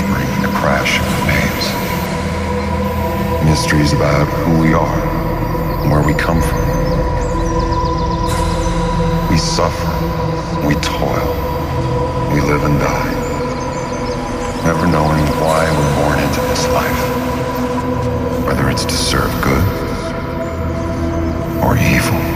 whispering in the crash of waves. Mysteries about who we are and where we come from. We suffer, we toil, we live and die, never knowing why we're born into this life, whether it's to serve good or evil.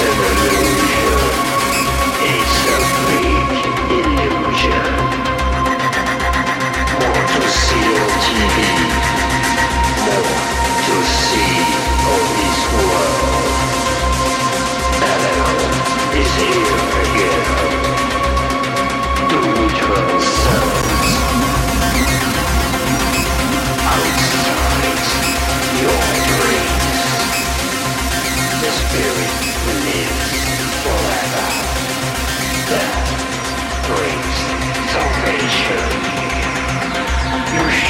seven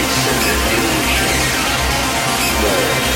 It's an illusion. More.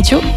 Radio,